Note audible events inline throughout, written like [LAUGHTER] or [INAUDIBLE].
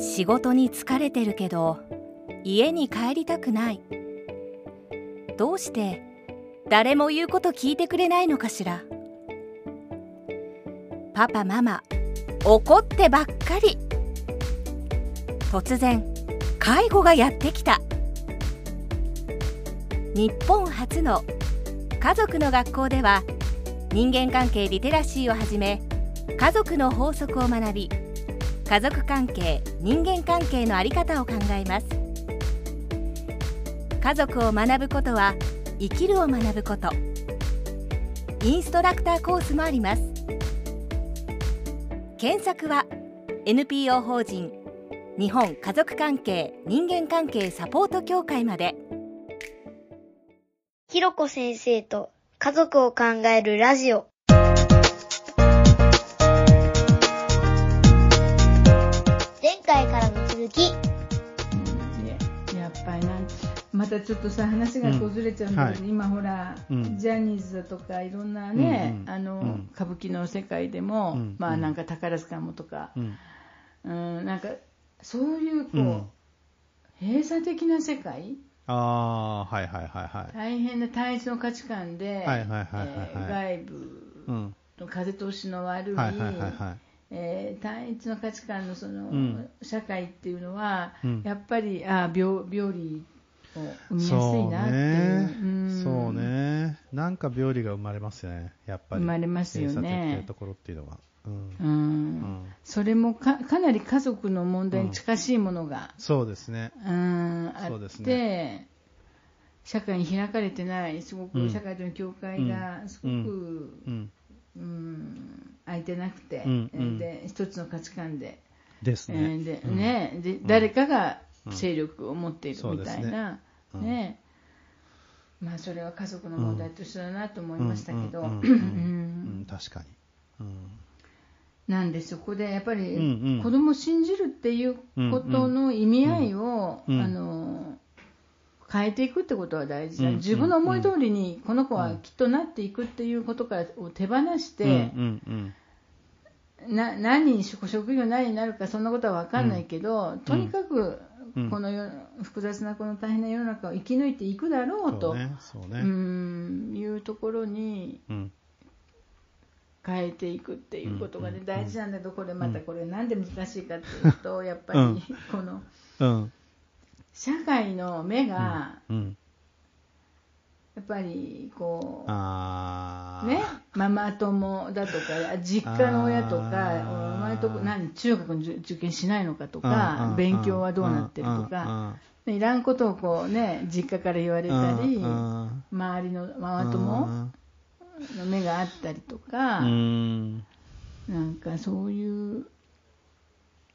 仕事に疲れてるけど家に帰りたくない。どうして誰も言うこと聞いてくれないのかしら。パパママ怒ってばっかり。突然介護がやってきた。日本初の家族の学校では人間関係リテラシーをはじめ家族の法則を学び家族関係人間関係の在り方を考えます。家族を学ぶことは生きるを学ぶこと。インストラクターコースもあります。検索は NPO 法人日本家族関係人間関係サポート協会まで。ひろこ先生と家族を考えるラジオ。き。うんね。やっぱりなんまたちょっとさ話がこうずれちゃうんだけど、うん今ほら、うん。ジャニーズだとかいろんなね、うんうん。あのうん。歌舞伎の世界でも、うん。まあなんか宝塚もとか、うん。うん、なんかそういうこう、うん。閉鎖的な世界？あはいはいはいはい。大変な単一の価値観で、はいはいはいはいはい。えー外部うん。の風通しの悪い、はいはいはいはいえー単一の価値観のその、うん。社会っていうのは、うん。やっぱりあ病病理を生みやすいなっていう。ね。うん。そうね。なんか病理が生まれますよね。やっぱり。生まれますよね。ところっていうのは。うん。うん。うん。それもかかなり家族の問題に近しいものが、そうですね。うんあって、社会に開かれてないすごうん。く社会との境界がすごく、うんうん空いてなくて、うんうん。で一つの価値観で。ですえーねでうん。ねで誰かが勢力を持っているみたいな、うん。ね。まあ、それは家族の問題と一緒だなと思いましたけど、確かに。うん。なんでそこでやっぱり子供を信じるっていうことの意味合いを、あの変えていくってことは大事だ、うん自分の思い通りにこの子はきっとなっていくっていうことからを手放して、な何に職職業何になるかそんなことは分かんないけど、とにかくうん。この世複雑なこの大変な世の中を生き抜いていくだろううんとそうねそううねんいうところにうん。変えていくっていうことがね、うん。大事なんだけどこれまたこれなんで難しいかっていうと [LAUGHS] やっぱりうん。このうん社会の目がうんやっぱりこうね、ママ友だとか [LAUGHS] 実家の親とかお前とこ何中学の受受験しないのかとか勉強はどうなってるとかいらんことをこう、ね、実家から言われたり周りのママ友の目があったりとかうん。なんかそういう、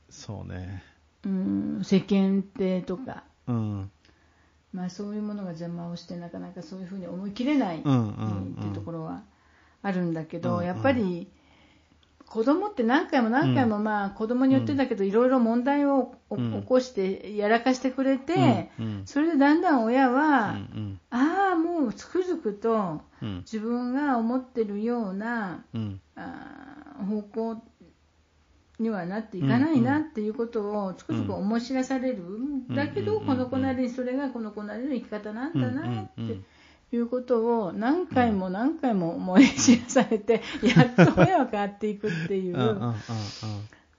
そうね。うん、世間体とか、うん。まあ、そういうものが邪魔をしてなかなかそういうふうに思い切れない、うんっていうところはあるんだけど、うんうん。やっぱり子供って何回も何回も、まあ、子供によってだけど、いろいろ問題を起こしてやらかしてくれて、それでだんだん親は、うん。ああもうつくづくとうん。自分が思ってるようなうん。あー方向にはなっていかないなっていうことをつくづく思い知らされる、だけど、この子なりにそれがこの子なりの生き方なんだなっていうことを何回も何回も思い知らされて、やっと親は変わっていくっていう、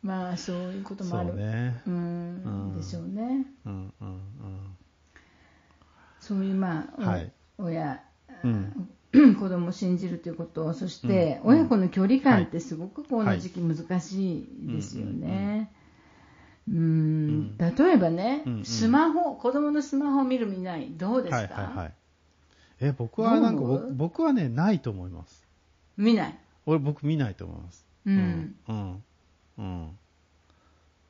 まあそういうこともある、うねんでしょうね。うんうんそういうまあ、はい親、うん子供を信じるということそして、うん。親子の距離感ってすごくこの時期難しいですよはい。ね。ううん。ん例えばね、スマホ子供のスマホを見る見ないどうですか、はいはいはい。え僕はなんか僕僕はねないと思います。見ない、俺僕見ないと思います。うん。うん。うん。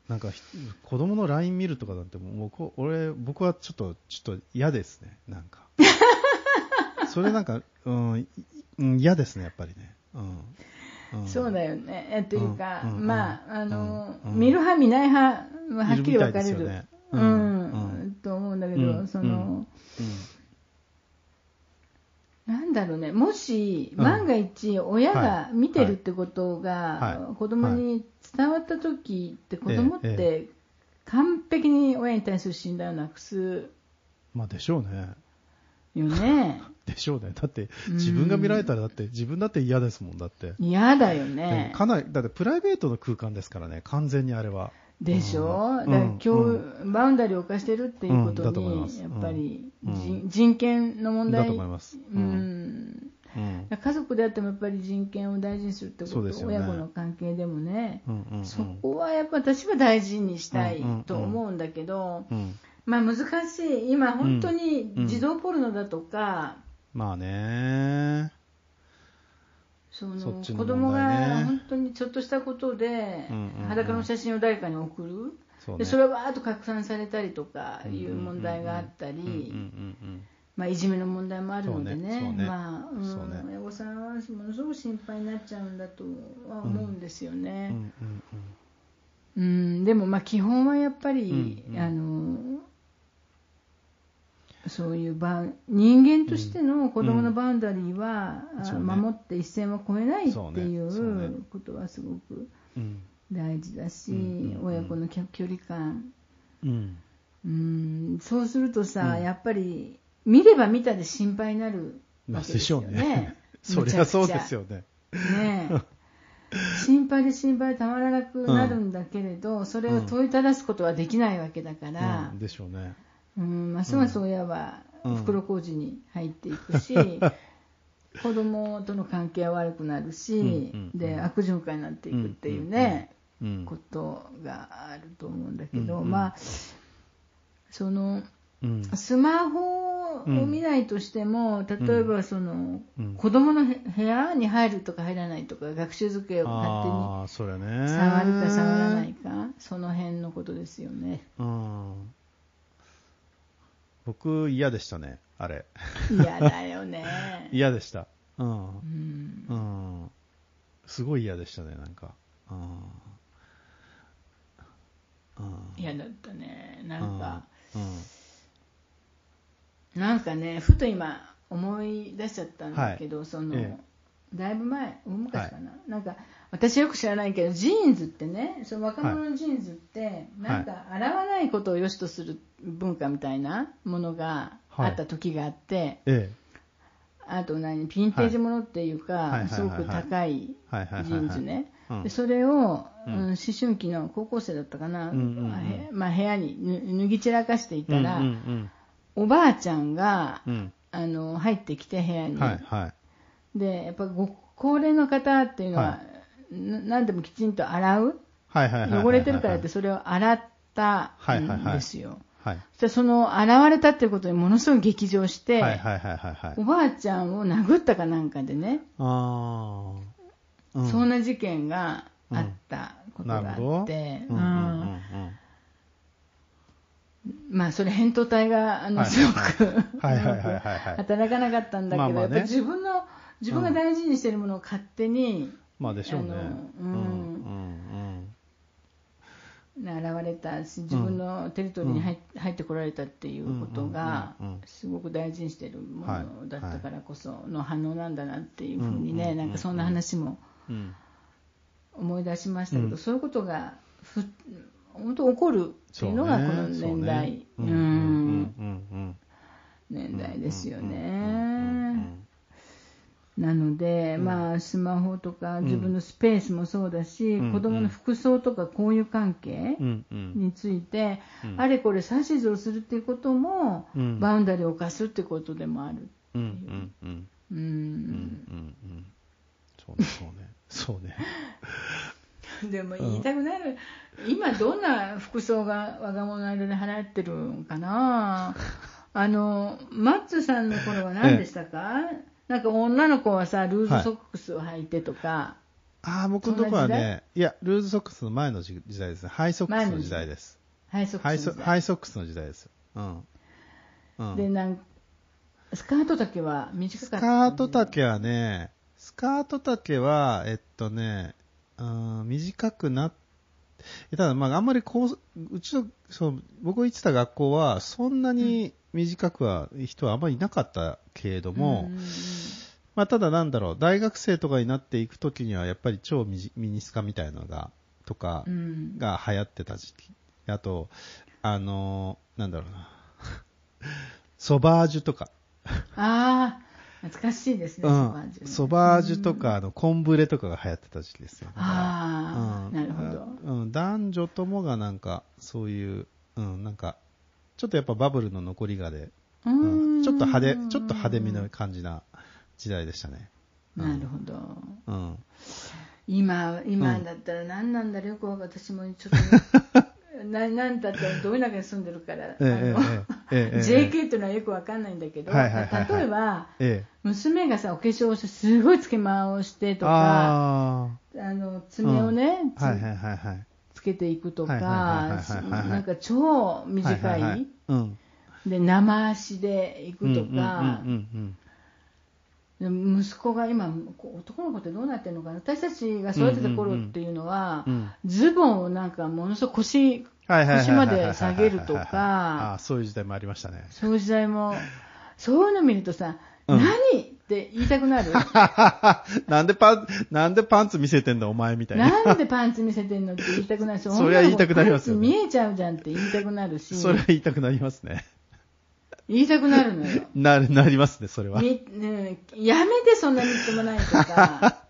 なんかひ子供の LINE 見るとかなんてもうこ俺僕はちょっとちょっと嫌ですね。なんかそれなんかうん嫌ですねやっぱりね。うん、うん、そうだよね。えというか、まああの、見る派見ない派ははっきり分かれる。ううん。と思うんだけど、うん。その、うん。なんだろうね、もしうん。万が一親がはい見てるってことはい。が子供に伝わった時って子供っえて完璧に親に対する信頼をなくす。まあでしょうね。よね。[LAUGHS] でしょうね。だって、自分が見られたら、だって、自分だって嫌ですもん、だって。嫌だよでねも。かなり、だってプライベートの空間ですからね、完全にあれは。でしょ、うん。だから今日、うバウンダリーを犯してるっていうことうんやっぱり、うん。人人権の問題、だと思います。ううん。家族であってもやっぱり人権を大事にするってこと、ね。親子の関係でもね、うんうんうん。そこはやっぱ私は大事にしたいと思うんだけど、うん。まあ難しい、今、本当にうん。児童ポルノだとか、まあね。そのそっちの子供が本当にちょっとしたことで裸の写真を誰かに送る、そうね。でそれがわーっと拡散されたりとかいう問題があったり、まあ、いじめの問題もあるのでね、まあうん。親御さんはものすごく心配になっちゃうんだとは思うんですよね。うんうんうんでもまあ基本はやっぱり、あのそういうバウ人間としての子供のバウンダリーは、うね。守って一線を越えないっていそうことはすごくうん。大事だし、親子の距距離感。うん。うん。そうするとさ、うん。やっぱり見れば見たで心配になるまあでしょわけですようね。[LAUGHS] そりゃそうですよね。ねえ。心配で心配でたまらなくなるんだけれど、それを問いただすことはできないわけだから。うん、でしょうね。うんますます親はうん袋小路に入っていくし、[LAUGHS] 子供との関係は悪くなるし、うんうんうんで悪循環になっていくっていうね、うんことがあると思うんだけど、うんうん。まあそのうん。スマホを見ないとしても、例えばその、うん。子供のへ部屋に入るとか入らないとか学習机を勝手に。触るか触らないか、その辺のことですよね。うん。僕、嫌でしたね、あれ。嫌だよね。[LAUGHS] 嫌でした。うん。うんうん。すごい嫌でしたね、なんか。うん。うん。嫌だったね。なんか、うん。なんかね、ふと今思い出しちゃったんだけど、その、えだいぶ前、大昔かな、なんか、私よく知らないけど、ジーンズってね、その若者のジーンズって、なんか、洗わないことを良しとする文化みたいなものがあった時があって、えあと何、ヴィンテージものっていうか、すごく高い。ジーンズね。うん。でそれを、ううんん思春期の高校生だったかな、まあ部屋にぬ脱ぎ散らかしていたら、おばあちゃんが。あの入ってきて部屋に。でやっぱご高齢の方っていうのは、何でもきちんと洗う？汚れてるからってそれを洗ったんですよ、はい。そその洗われたっていうことにものすごい激情して。おばあちゃんを殴ったかなんかでね、ああ。うん。そんな事件があったことが。あって、まあそれ扁桃体があのはいすごく働かなかったんだけど、やっぱ自分の自分が大事にしてるものを勝手に、まあでしょうね。うんうんうん現れたし自分のテリトリーに入,、入ってこられたっていうことがすごく大事にしてるもはいのだったからこその反応なんだなっていうふうにねなんかそんな話もうん。思い出しましたけど、うんそういうことがふ本当起こるっていうのがこの年代、年代ですよね。なので、まあ、スマホとか自分のスペースもそうだし、うん子供の服装とか交友関係について、うん。あれこれ指図をするっていうことも、うん。バウンダリーを犯すってことでもある。う。んうんうん。うん。うんうんうん。そうねそうね。[LAUGHS] そうね。でも言いたくなる、今どんな服装が若者の間で流行ってるんかな。[LAUGHS] あのマッツさんの頃は何でしたか、なんか女の子はさルーズソックスを履いてとか、ああ僕のとこはねいやルーズソックスの前の時時代です。ねハイソックスの時代です。ハイソックスの時代。ハイソックスの時代です。うん。うん。でなんスカート丈は短かった？スカート丈はね、スカート丈は、えっとね、うん短くなっただ、まあ、あんまりこう、うちの、そう、僕が行ってた学校は、そんなに短くは、人はあんまりいなかったけれども、うんうんまあ、ただなんだろう、大学生とかになっていくときには、やっぱり超ミニスカみたいなのが、とかう、んが流行ってた時期あと、あのーなんだろうな。[LAUGHS] ソバージュとか。ああ、懐かしいですね、うソバージュねん。ソバージュとか、あの、コンブレとかが流行ってた時期ですよ。ああ、うんなるほど。うん、男女ともがなんか、そういう、うん、なんか、ちょっとやっぱバブルの残りがで、ううんんちょっと派手、ちょっと派手めの感じな時代でしたね。なるほど。うん。今、今だったら何なんだろう、よく私もちょっと、[LAUGHS] ななんだったらどういう中に住んでるから、ええ JK っていうのはよくわかんないんだけど、はいはいはいはい例えば、ええ。娘がさ、お化粧をして、すごいつけまをしてとか、ああの爪をね、あ、はいはいはいはい。つけていくとか、はいはいはいはいはいはいなんか超短い、うん。で生足で行くとか、うんうんうんで息子が今、男の子ってどうなってるのかな、私たちが育てた頃っていうのは、うんうんうんズボンをなんかものすごく腰、腰まで下げるとあかあ、、そういう時代もありましたね。そういう時代も、そういうの見るとさ、うん何って言いたくなる？[LAUGHS] なんでパン、なんでパンツ見せてんだお前みたいな。なんでパンツ見せてんのって言いたくなるし、そりゃ言いたくなりますよね見えちゃうじゃんって言いたくなるし、それは言いたくなりますね。言いたくなるのよ。[LAUGHS] なる、なりますね、それは。みねえやめてそんなみっともないとか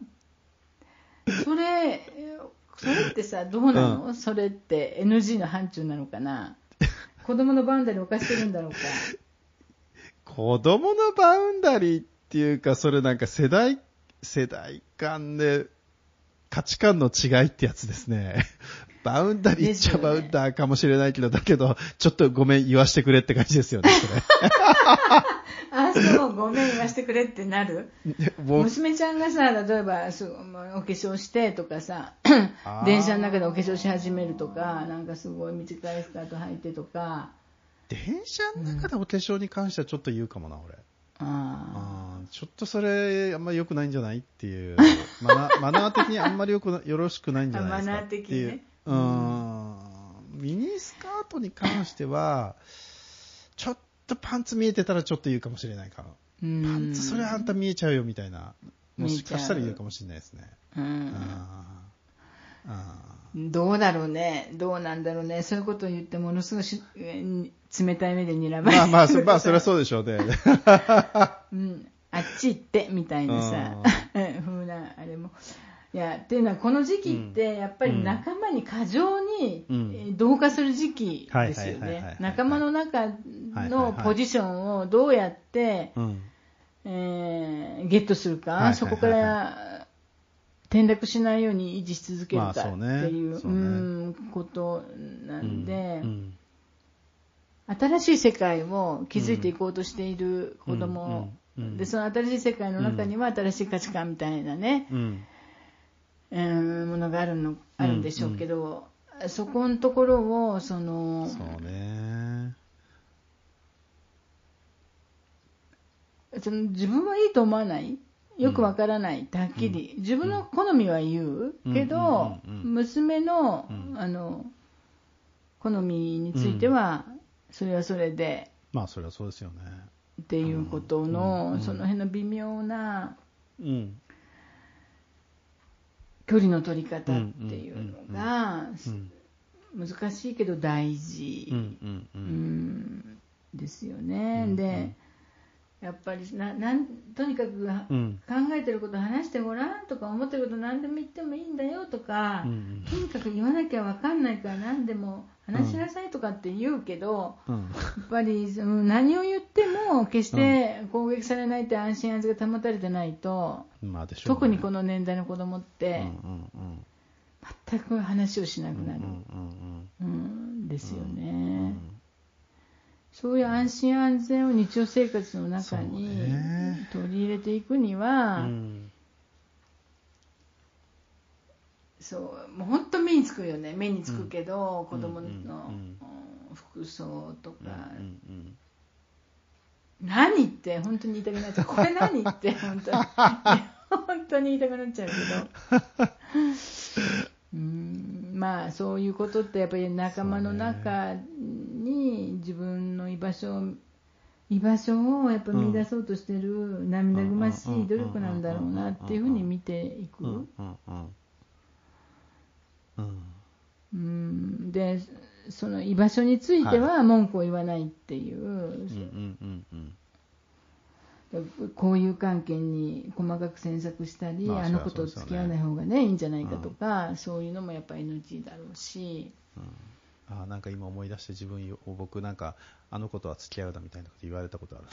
[LAUGHS] それそれってさどうなの、それって NG の範疇なのかな？子供のバウンダリーを犯してるんだろうか？子供のバウンダリーっていうか、それなんか世代、世代間で価値観の違いってやつですね。バウンダリーっちゃバウンダーかもしれないけど、だけど、ちょっとごめん言わしてくれって感じですよね、それ。[LAUGHS] あそうごめん言わせてくれってなる？[LAUGHS] 娘ちゃんがさ例えばすもうお化粧してとかさ電車の中でお化粧し始めるとかなんかすごい短いスカート履いてとか。電車の中でお化粧に関してはちょっと言うかもな、俺。ああーちょっとそれ、あんまり良くないんじゃないっていう、マナマナー的にあんまりよくなよろしくないんじゃないですかあマナー的にね。っていミニスカートに関しては、ちょっとパンツ見えてたらちょっと言うかもしれないかな。ーパンツそれあんた見えちゃうよみたいな、もしかしたら言うかもしれないですね。う。ん。どうだろうね、どうなんだろうね、そういうことを言って、ものすごい冷たい目で睨まれーまあまあ、そ [LAUGHS] まあ、それはそうでしょうね。うん、あっち行ってみたいなさ、[LAUGHS] 風なあれも。いやっていうのは、この時期って、やっぱり仲間に過剰に、同化する時期はいですよ。ね。仲間の中のポジションをどうやって、うん。えーゲットするか、そこから転落しないように維持し続けるかっていう,、そうね。んことなんで、うん。新しい世界を築いていこうとしている子供、でその新しい世界の中には新しい価値観みたいなね、うん。うん、ものがあるのあるん。でしょうけど、そこのところをそのそうね。その自分はいいと思わないよくわからないってはっきり、自分の好みは言うけど、うん。うん。うん。娘の,、あの好みについては、それはそれでまあ、それはそうですよね。っていうことの、その辺の微妙なうん。距離の取り方っていうのがうん。難しいけど大事、ですよね。うんでやっぱりななんとにかくうん。考えてること話してごらんとか思ってること何でも言ってもいいんだよとか、うんとにかく言わなきゃ分かんないから何でも話しなさいとかって言うけど、うん。やっぱりその何を言っても決して攻撃されないって安心安全が保たれてないと、まあね。特にこの年代の子供っうんてうんうん。全く話をしなくなる、うんですようんうね、ん。そういう安心安全を日常生活の中にね取り入れていくには、うん。そうもう本当目につくよね。目につくけど、うん。子供の、うんうん服装とか、うんうん何って本当に言いたくなっちゃう。これ何って本当に。本当に言いたくなっちゃうけど。[LAUGHS] うん。まあそういうことってやっぱり仲間の中に自分の居場所を居場所をやっぱ見出そうとしてる涙ぐましい努力なんだろうなっていうふうに見ていく。うん。うん。うんうん。うんでその居場所については文句を言わないっていう、うんうんうん。うん交友関係に細かく詮索したり、まああの子と付き合わない方がねいいんじゃないかとか、そういうのもやっぱり NG だろうし、あーなんか今思い出して自分よ僕なんかあの子とは付き合うだみたいなこと言われたことある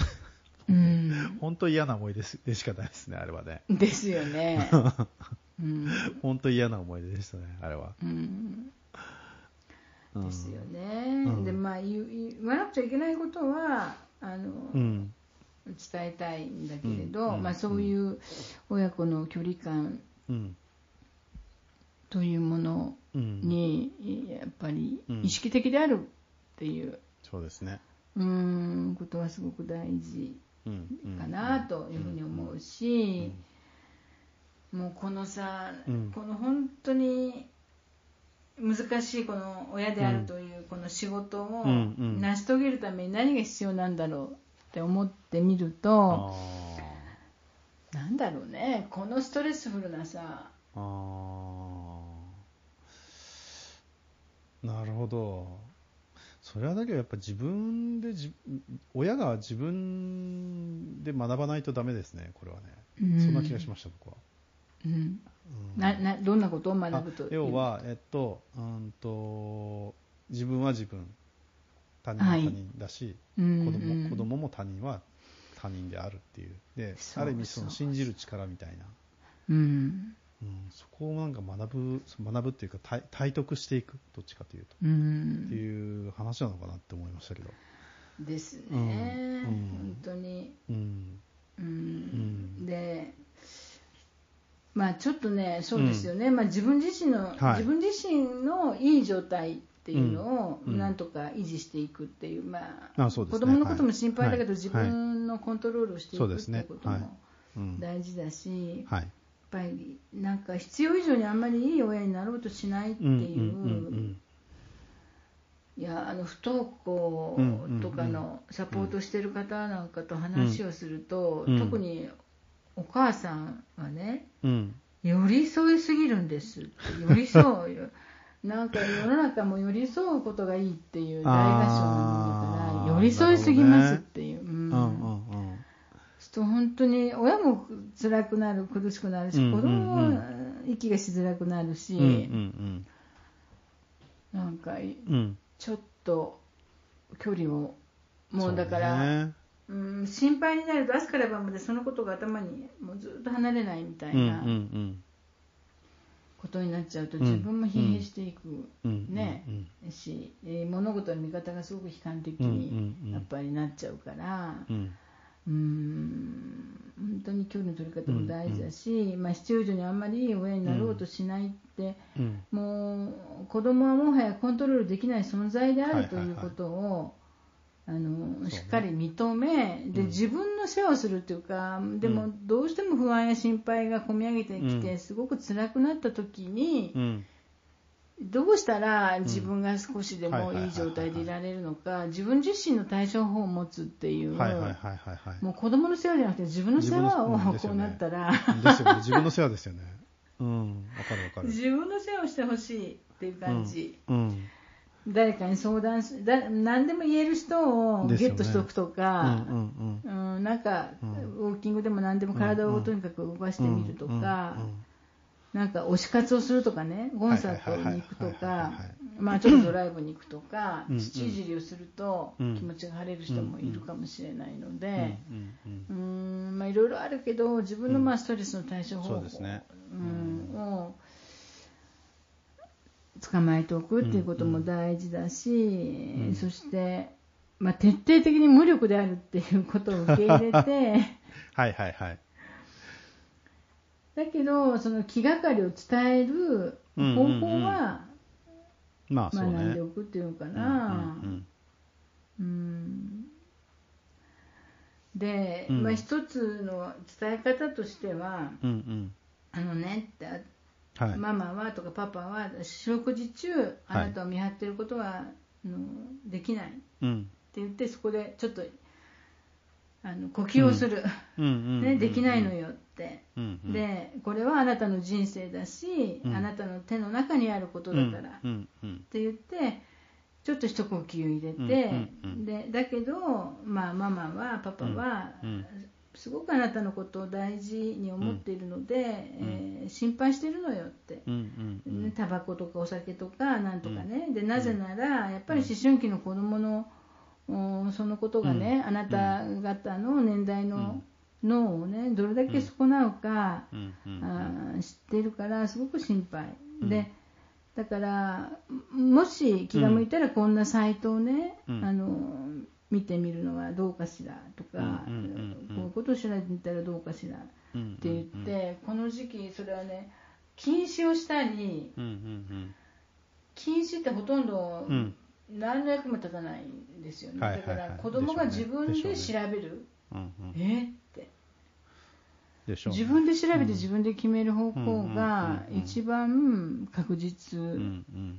うん、本当嫌な思い出でしかないですねあれはね。ですよね。[LAUGHS] うん。本当嫌な思い出でしたねあれは、ですよね、うん。でまあ言わなくちゃいけないことはあの、うん。伝えたいんだけれど、うん。まあ、そういう親子の距離感うん。というものうん。にやっぱりうん。意識的であるっていう、そうですね。うん、ことはすごく大事かなというふうに思うし、もうこのさ、うん。この本当に難しいこの親であるというこの仕事を成し遂げるために何が必要なんだろうって思ってみるあと、ー。なんだろうねこのストレスフルなさ。なるほどそれはだけどやっぱ自分でじ親が自分で学ばないとダメですねこれはね、うん。そんな気がしました僕は、うん。うん。ななどんなことを学あぶと要はえっとうんと自分は自分。他人は他人だし、うん子供うん。子供も他人は他人であるっていう。である意味その信じる力みたいな。うんうん、そこをなんか学ぶ学ぶっていうか体体得していくどっちかというと、うってんいう話なのかなって思いましたけど、ですね、うん。うん。本当に。うん。うん。うん。でまあちょっとねそうですよね、まあ、自分自身の、はい。自分自身のいい状態っていうのをなんとか維持していくっていう、まああそうですね。子供のことも心配だけど、はい。自分のコントロールをしていくっていうことはい。もうん。大事だし、はい。やっぱりなんか必要以上にあんまりいい親になろうとしないっていう、うんうんいやあの不登校とかのサポートしてる方なんかと話をすると、うん特にお母さんはねうん。うん寄り添いすぎるんですって。寄り添うよ。[LAUGHS] なんか世の中も寄り添うことがいいっていう大合唱なんだから寄り添いすぎますっていう、うんと本当に親も辛くなる苦しくなるし、うんうんうん。子供も息がしづらくなるし、うんうんなんかうん。うんちょっと距離をもうだかそらうね。うん、心配になると朝から晩までそのことが頭にもうずっと離れないみたいなんことになっちゃうとうん自分も疲弊していくうん。ねうんし、えー物事の見方がすごく悲観的にうん。やっぱりなっちゃうからうんうん。本当に距離の取り方も大事だし、まあ、必要以上にあんまりいい親になろうとしないって、うん。もう子供はもはやコントロールできない存在であるということを、あのね。しっかり認め、でうん。自分の世話をするというかでもどうしても不安や心配がこみ上げてきて、うん。すごく辛くなった時に、うんどうしたら自分が少しでもはいはい状態でいられるのか自分自身の対処法を持つっていう、もう子供の世話じゃなくて自分の世話をこうなったら、自分の世話ですよね。うん。わかるわかる。自分の世話をしてほしいっていう感じ。うん。誰かに相談しだ何でも言える人をゲットしておくとうんか、うんうん。うんなんか、うん。ウォーキングでも何でも体をとにかく動かしてみるとか、なんか推し活をするとかねコンサートに行くとかまあちょっとドライブに行くとかうん。土いじりをするとうん。気持ちが晴れる人もいるかもしれないのうん。でいろいろあるけど自分のまあストレスの対処方そ法を捕まえておくっていうことも大事だし、うん。そして、まあ、徹底的に無力であるっていうことを受け入れて [LAUGHS] はいはいはいだけどその気がかりを伝える方法は学んでおくっていうのかうんな。で、うん。まあ、一つの伝え方としてはうんうん。あのねってはい。ママはとかパパは四六時中あなたを見張っていることは、あのできない。ってうん言ってそこでちょっとあの呼吸をする、ね、できないのよって、うん。うん。でこれはあなたの人生だし、うん。あなたの手の中にあることだから、っうん。うん。て言ってちょっと一呼吸入れて、でだけど、まあ、ママはパパは、すごくあなたのことを大事に思っているので、えー心配してるのよって。ねタバコとかお酒とかなんとかね、でなぜならやっぱり思春期の子供の、おそのことがね、あなた方の年代の脳をねどれだけ損なうか、あー知っているからすごく心配、でだからもし気が向いたらこんなサイトをね、うん。あの見てみるのはどうかしらとか、こういうことを調べてみたらどうかしらうんって言って、この時期それはね禁止をしたり禁止ってほとんどうんうん何の役も立たないんですよね、だから子供が自分で調べる、えって。でしょうね。自分で調べて自分で決める方向が一番確実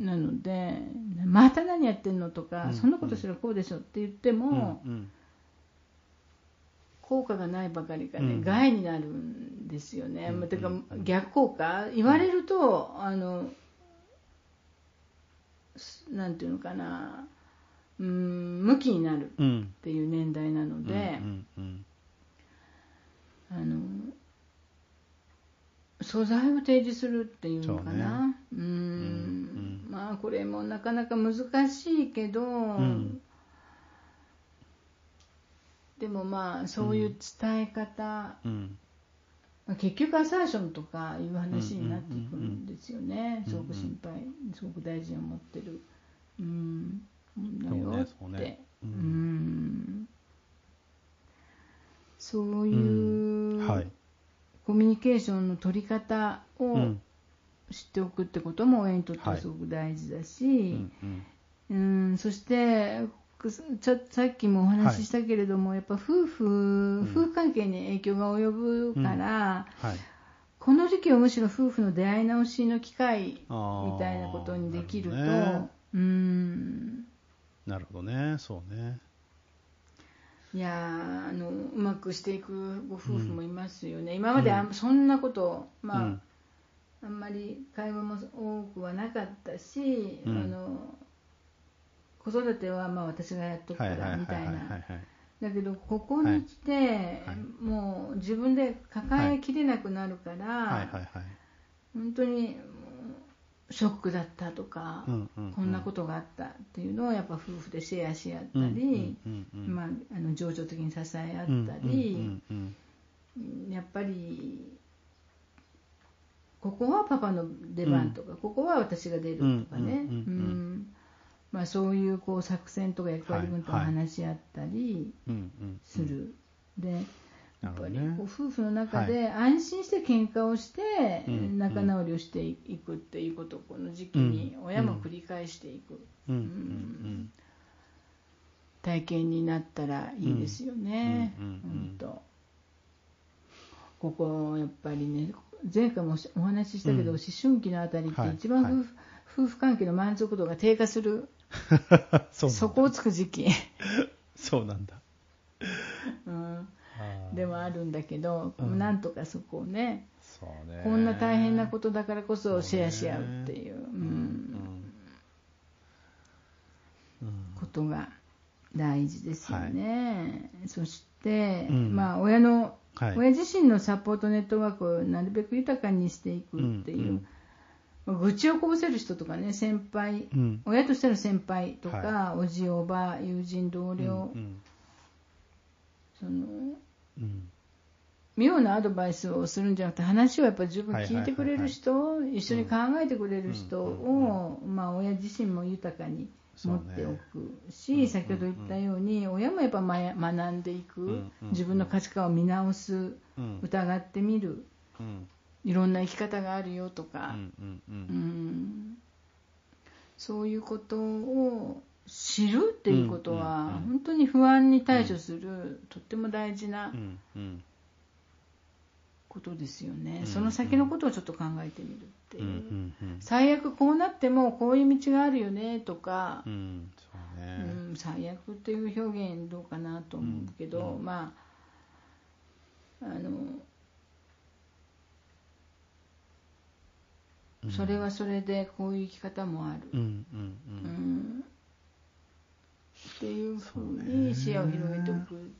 なので、また何やってんのとか、うんそん。なことすればこうでしょって言っても、効果がないばかりかね、うん。害になるんですよね、うんうん逆効果？言われると、あのすなんていうのかなうん向きになるっうんていう年代なので、あの素材を提示するっていうのかな。う,、ん。うんまあこれもなかなか難しいけど、ん。でもまあそういう伝え方、うんまあ結局アサーションとかいう話になってくるんですよね、うんすごく心配、すごく大事に思ってる、うん、だそうね。よって。そうねううん。んそういう、はい。コミュニケーションの取り方をうん。知っておくってことも親にとってすごく大事だし、うんそしてくちょさっきもお話ししたけれども、やっぱ夫婦、夫婦関係に影響が及ぶから、はい。この時期をむしろ夫婦の出会い直しの機会みたいなことにできるとなるほどね。うん。なるほどねそうね。いやーあのうまくしていくご夫婦もいますよね、今まであん。そんなこと、まあうん。あんまり会話も多くはなかったし、うん。あの子育てはまあ私がやっとくからみたいな。だけどここに来て、はいもう自分で抱えきれなくなるから、本当にショックだったとか、こんなことがあったっていうのをやっぱ夫婦でシェアし合ったうんり、情緒的に支え合ったうんり、やっぱりここはパパの出番とか、ここは私が出るとかね、うんまあ、そういうこう作戦とか役割分担を話し合ったりする。でやっぱりこう夫婦の中で安心して喧嘩をしてうん仲直りをしていくっていうことをこの時期に親も繰り返していく。体験になったらいいですよね。うんうんうん本当。ここやっぱりね前回もお話ししたけど、うん。思春期のあたりってはい。一番夫婦関係の満足度が低下する [LAUGHS] そうなんだ。底をつく時期、[LAUGHS] そうなんだ。うん、あー。でもあるんだけど、うん。なんとかそこをねそうね。こんな大変なことだからこそシェアし合うっていう、うん。うん。ことが大事ですよね、そして、うん。まあ、親の、はい。親自身のサポートネットワークをなるべく豊かにしていくっていう、愚痴をこぼせる人とかね先輩、うん。親としての先輩とか、はおじおば友人同僚、うんそのうん。妙なアドバイスをするんじゃなくて話をやっぱり十分聞いてくれる人、一緒に考えてくれる人を、まあ、親自身も豊かに持っておくし、先ほど言ったように、親もやっぱ学んでいく、自分の価値観を見直す、うん。疑ってみる。うんいろんな生き方があるよとか、うんうんううん。んそういうことを知るっていうことは、本当に不安に対処する、とっても大事なことですよね、うんその先のことをちょっと考えてみるっていう。最悪こうなってもこういう道があるよねとかう、んそううねん、最悪っていう表現どうかなと思うけど、うん。まああのそれはそれでこういう生き方もある、うんうんうん。っていうふうに視野を広げておく。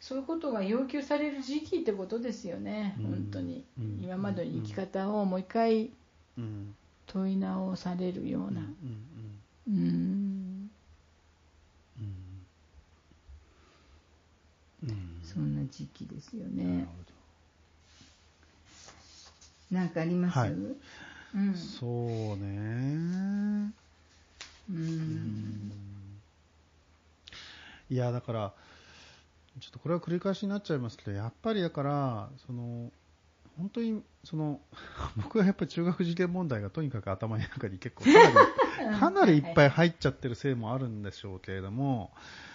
そういうことが要求される時期ってことですよね、うん。本当に、うん。今までの生き方をもう一回うん。問い直されるような、うんそんな時期ですよね。うなんかあります、はいうん。そうね。うん。いやだからちょっとこれは繰り返しになっちゃいますけどやっぱりだからその本当にその [LAUGHS] 僕はやっぱり中学受験問題がとにかく頭の中に結構かなりかなりいっぱい入っちゃってるせいもあるんでしょうけれども、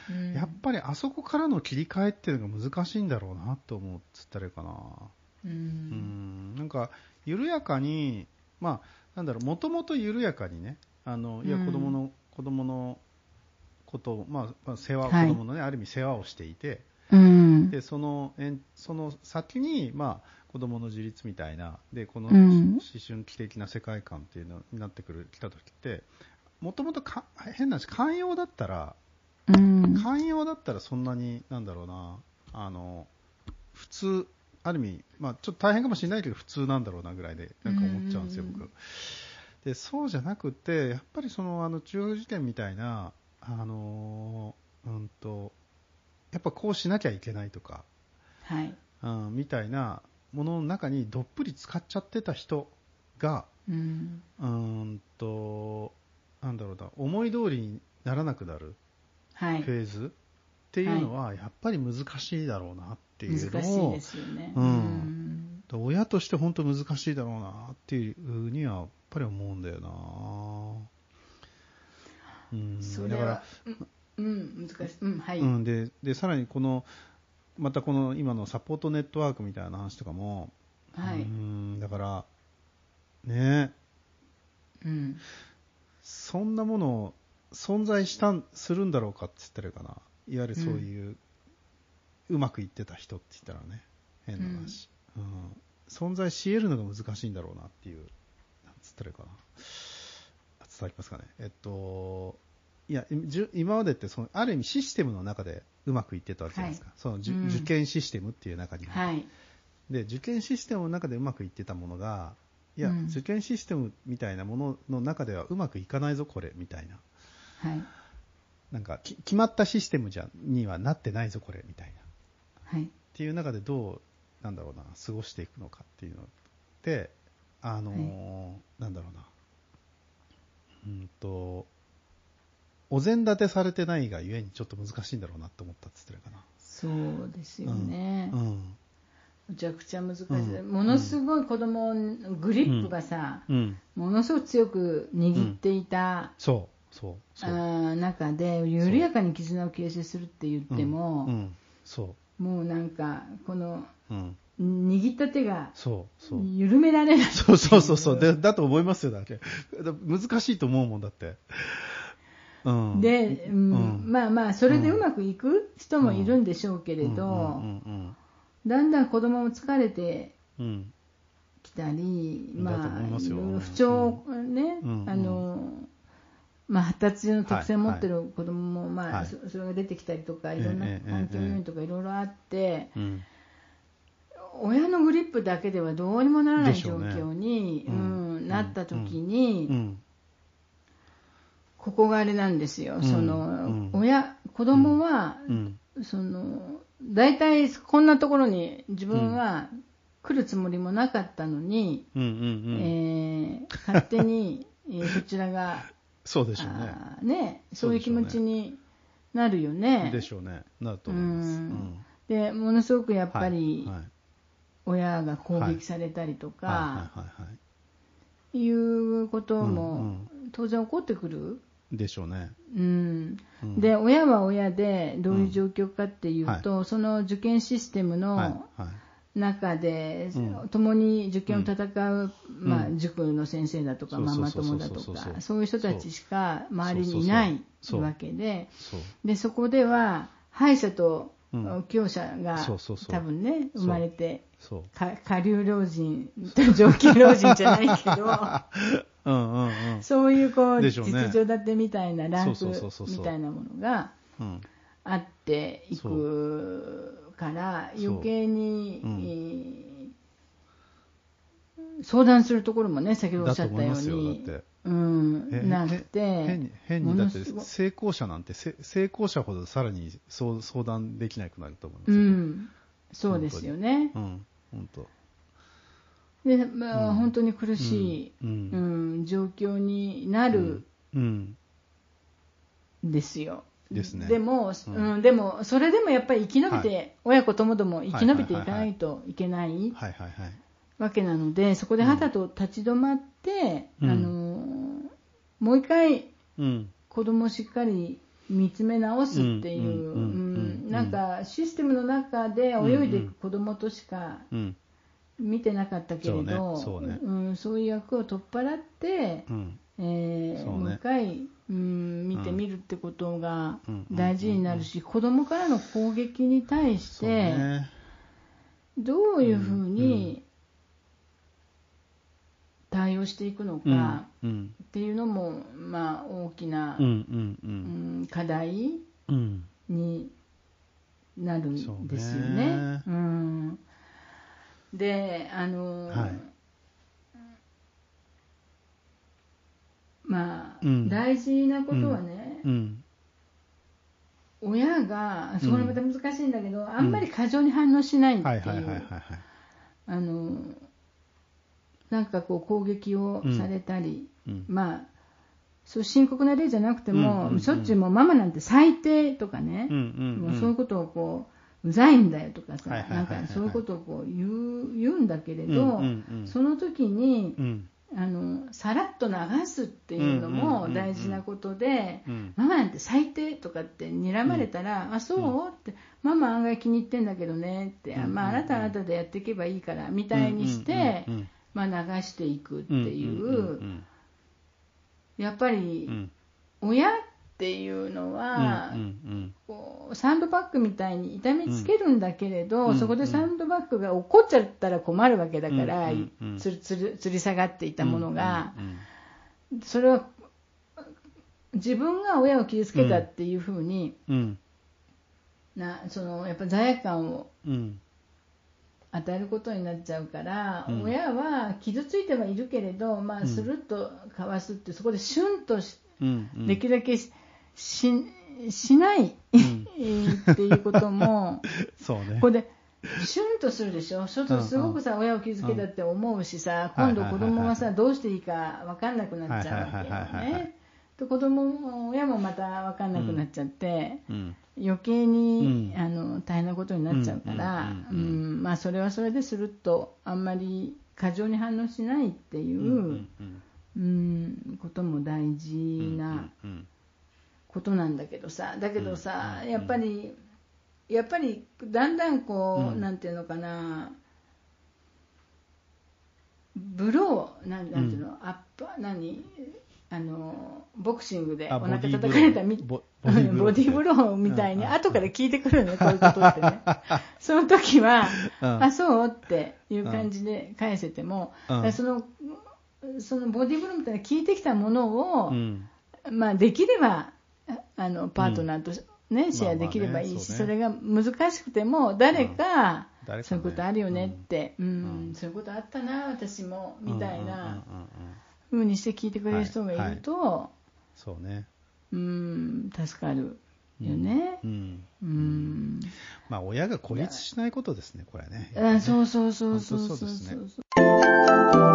うん。やっぱりあそこからの切り替えっていうのが難しいんだろうなと思うっつったらいいかな。ううんん。なんか緩やかに、まあ、なんだろう、もともと緩やかにね、あのいやうん子供の、子供のことを、まあ、まあ世話、はい。子供のね、ある意味世話をしていて、うん。でそのえんその先に、まあ、子供の自立みたいな、でこのうん。思春期的な世界観っていうのになってくる来た時って、もともとか変な話、寛容だったら、うん。寛容だったらそんなに、なんだろうな、あの普通、ある意味、まあ、ちょっと大変かもしれないけど、普通なんだろうなぐらいで、なんか思っちゃうんですよ、うん。僕。でそうじゃなくて、やっぱりそのあの中学受験みたいな、あのうんと、やっぱこうしなきゃいけないとか、はい。うん、みたいなものの中にどっぷり使っちゃってた人が、うん。うーんと、なんだろうな、思い通りにならなくなるはい。フェーズっていうのは、やっぱり難しいだろうなっていう難しいのをで、すよね。うん親として本当難しいだろうなっていうふうにはやっぱり思うんだよな。うん、だからは、うん、うん難しい。うん、はい。うん、ででさらにこのまたこの今のサポートネットワークみたいな話とかも、はい。うんだからねうん。そんなものを存在したんするんだろうかって言ったらいいかないわゆるそういう、うまくいってた人って言ったらね変な話、うん。存在し得るのが難しいんだろうなっていうなんつったらいいかな。あ伝わりますかね。えっといや今までってそのある意味システムの中でうまくいってたわけじゃないですか、そのじゅうん。受験システムっていう中にははい。で受験システムの中でうまくいってたものがいや、うん。受験システムみたいなものの中ではうまくいかないぞこれみたいな。はい。なんかき決まったシステムじゃにはなってないぞこれみたいな。っはい。ていう中でどうなんだろうな過ごしていくのかっていうのってあのーなんだろうな。うんとお膳立てされてないがゆえにちょっと難しいんだろうなって思ったっつってるかな。そうですよね。うん。むちゃくちゃ難しい。うん。ものすごい子供のグリップがさ、うん。ものすごく強く握っていた、そうそうそう。あー中で緩やかに絆を形成するって言っても、うんうんそもうなんかこのううん。握った手が緩められない。そうそうそうそう。でだと思いますよだって。だ難しいと思うもんだって。うん。で、うんうん。まあまあそれでうまくいく人もいるんでしょうけれど、うんだんだん子供も疲れてきたり、まあ、不調ね、うん。あのまあ、発達の特性を持ってはる子供も、まあはい。そそれが出てきたりとか、ええいろんなええ環境要因とかいろいろあって、うん。親のグリップだけではどうにもならない状でしょうね。況に、ううん。んなった時うに、ん。ここがあれなんですよ、ん。そのうん。親、子供は、うん。その大体こんなところに自分は来るつもりもなかったのに、勝手に、えーそちらが、そうでしょうね。ね、そういう気持ちになるよね。でしょうね。なると思います。ううん。んでものすごくやっぱり親が攻撃されたりとか、はい。うことうんも当然起こってくる。でしょうねうんうんで親は親でどうい。う状況かってい。うと、その受験システムの、中で、うん。共に受験を戦う、まあ、うん塾の先生だとか、ママ友だとかそう。いう人たちしか周りにいないわけで。でそこでは敗者とうん。強者が多分ね生まれて下流老人と上級老人じゃないけど。[LAUGHS] うんうんうん。そういうこうね。実情立てみたいなランクみたいなものがうん。あっていくから余計に、うん。えー相談するところもね先ほどおっしゃったように。うん。えなくへて。変に変にだって成功者なんてせ成功者ほどさらにそう相談できなくなると思いますうよ、ん。そうですよね。うん。本当。で、まあうん。本当に苦しい、ううん。ん状況になるうん。ん。ですよ。ですね。でも、ううんんでもそれでもやっぱり生き延びて、はい。親子ともども生き延びていかないといけないわけなのでそこではたと立ち止まって、うん。あのもう一回うん。子供をしっかり見つめ直すっていう、なんかシステムの中で泳いでいく子供としかうん。見てなかったけれど、うん、そういう役を取っ払って、うんえーね。もう一回、うん、見てみるってことがうん。大事になるし、子供からの攻撃に対してね。どういうふうに対応していくのうん。かうん。っていうのも、まあ、大きなうん。課題うん。になるんですよね。ね。うん、であの、はいまあ、うん。大事なことはね、うん。親がそれまた難しいんだけど、あんまり過剰に反応しないっていう、あのなんかこう攻撃をされたり、うん。まあそう深刻な例じゃなくても、しょっちゅうもうママなんて最低とかね、もうそういうことをこううざいんだよとかさ、なんかそういうことをこう言う言うんだけれど、その時にうんあのさらっと流すっていうのうんうんもうんうん。大事なことで、うん。ママなんて最低とかって睨まれたら、あそう？ってママ案外気に入ってんだけどねって、あまあ、あなたはあなたでやっていけばいいからみたいにして、うんうんまあ、流していくってう。んいう、うんやっぱうんりうん。親っていうのは、うんうんこうサンドバッグみたいに痛めつけるんだけれど、うん。そこでサンドバッグが落っこっちゃったら困るわけだから、うん。うん。うん。つるつる吊り下がっていたものが、うんそれは自分が親を傷つけたっていうふうに、うん。なそのやっぱ罪悪感をうん。与えることになっちゃうから、うん。親は傷ついてはいるけれど、まあ、うん。スルッとかわすってそこでシュンとしうんうん。できるだけしししない、ん。っていうことも [LAUGHS] そうね。ここでシュンとするでしょ？そうするとすごくさ、親を傷つけたって思うしさ、今度子供がさ、どうしていいか分かんなくなっちゃうわけよね。で子供も親もまた分かんなくなっちゃって、うん。余計に、うん。あの大変なことになっちゃうから、それはそれでするとあんまり過剰に反応しないっていう、うんうんうん。ことも大事うんなうんことなんだけどさだけどさ、うんやっぱりやっぱりだんだんこう、うん。なんていうのかなブローなんなんていうの、アップ何あのボクシングであお腹叩かれたみボディー。ブローみたいにうん。後から聞いてくるのね、こういうことってね。その時は、うん。あ、そうっていう感じで返せても、そのそのボディーブローみたいな聞いてきたものを、うん。まあ、できればああのパートナーと、ねシェアできればいいし、それが難しくても誰か、そういうことあるよねって、うん。うん。そういうことあったな私もみたいなうんうにして聞いてくれる人がいると、そうね。うん助かるよね。うん。うん。まあ親が孤立しないことですねこれね。あそうそうそうそうそうそう。そう